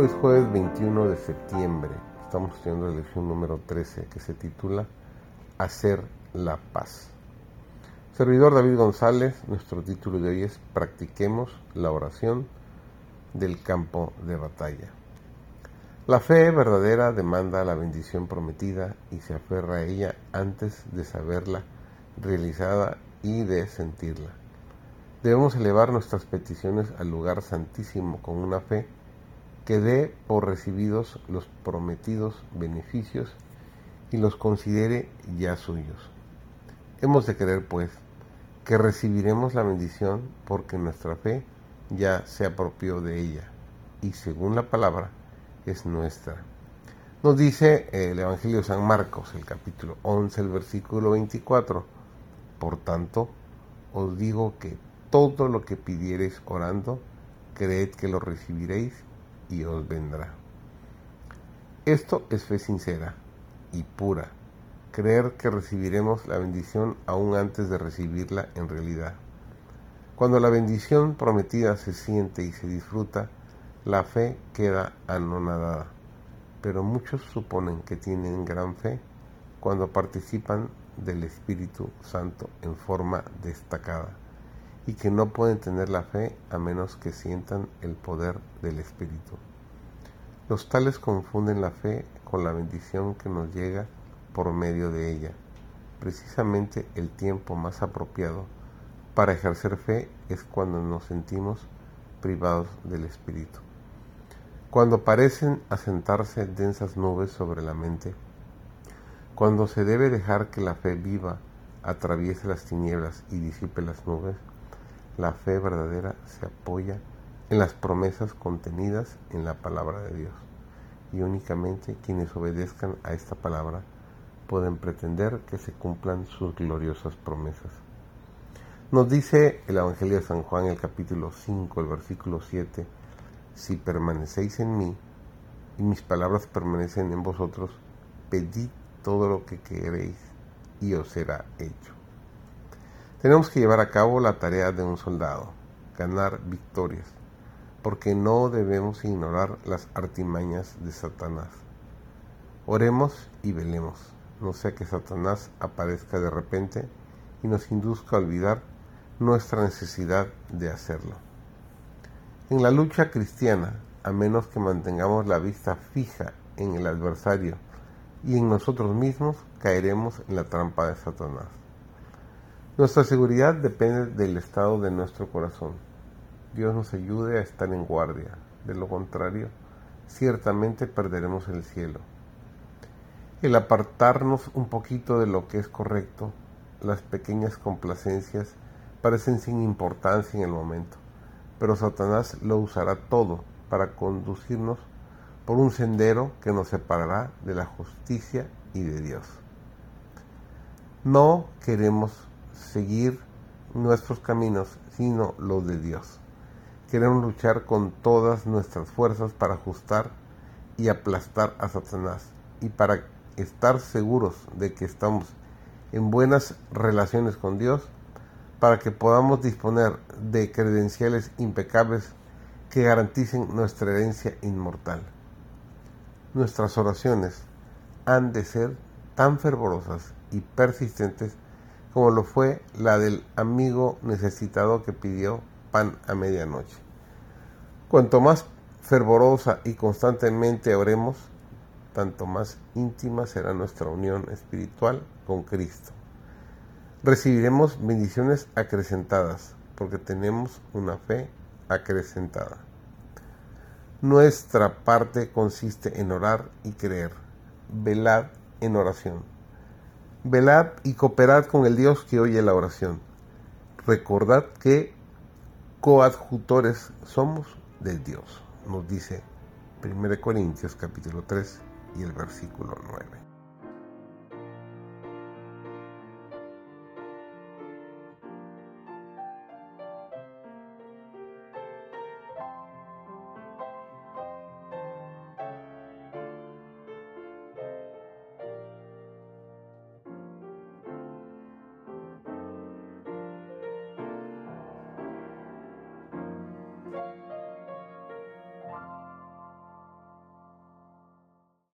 Hoy es jueves 21 de septiembre. Estamos estudiando la lección número 13 que se titula Hacer la paz. Servidor David González, nuestro título de hoy es Practiquemos la oración del campo de batalla. La fe verdadera demanda la bendición prometida y se aferra a ella antes de saberla realizada y de sentirla. Debemos elevar nuestras peticiones al lugar santísimo con una fe que dé por recibidos los prometidos beneficios y los considere ya suyos. Hemos de creer, pues, que recibiremos la bendición porque nuestra fe ya se apropió de ella y según la palabra es nuestra. Nos dice el Evangelio de San Marcos, el capítulo 11, el versículo 24. Por tanto, os digo que todo lo que pidiereis orando, creed que lo recibiréis y os vendrá. Esto es fe sincera y pura, creer que recibiremos la bendición aún antes de recibirla en realidad. Cuando la bendición prometida se siente y se disfruta, la fe queda anonadada, pero muchos suponen que tienen gran fe cuando participan del Espíritu Santo en forma destacada y que no pueden tener la fe a menos que sientan el poder del Espíritu. Los tales confunden la fe con la bendición que nos llega por medio de ella. Precisamente el tiempo más apropiado para ejercer fe es cuando nos sentimos privados del Espíritu. Cuando parecen asentarse densas nubes sobre la mente, cuando se debe dejar que la fe viva atraviese las tinieblas y disipe las nubes, la fe verdadera se apoya en las promesas contenidas en la palabra de Dios. Y únicamente quienes obedezcan a esta palabra pueden pretender que se cumplan sus gloriosas promesas. Nos dice el Evangelio de San Juan, el capítulo 5, el versículo 7, si permanecéis en mí y mis palabras permanecen en vosotros, pedid todo lo que queréis y os será hecho. Tenemos que llevar a cabo la tarea de un soldado, ganar victorias, porque no debemos ignorar las artimañas de Satanás. Oremos y velemos, no sea que Satanás aparezca de repente y nos induzca a olvidar nuestra necesidad de hacerlo. En la lucha cristiana, a menos que mantengamos la vista fija en el adversario y en nosotros mismos, caeremos en la trampa de Satanás. Nuestra seguridad depende del estado de nuestro corazón. Dios nos ayude a estar en guardia. De lo contrario, ciertamente perderemos el cielo. El apartarnos un poquito de lo que es correcto, las pequeñas complacencias parecen sin importancia en el momento, pero Satanás lo usará todo para conducirnos por un sendero que nos separará de la justicia y de Dios. No queremos seguir nuestros caminos, sino los de Dios. Queremos luchar con todas nuestras fuerzas para ajustar y aplastar a Satanás y para estar seguros de que estamos en buenas relaciones con Dios, para que podamos disponer de credenciales impecables que garanticen nuestra herencia inmortal. Nuestras oraciones han de ser tan fervorosas y persistentes como lo fue la del amigo necesitado que pidió pan a medianoche. Cuanto más fervorosa y constantemente oremos, tanto más íntima será nuestra unión espiritual con Cristo. Recibiremos bendiciones acrecentadas porque tenemos una fe acrecentada. Nuestra parte consiste en orar y creer. Velad en oración velad y cooperad con el Dios que oye la oración. Recordad que coadjutores somos de Dios, nos dice 1 Corintios capítulo 3 y el versículo 9.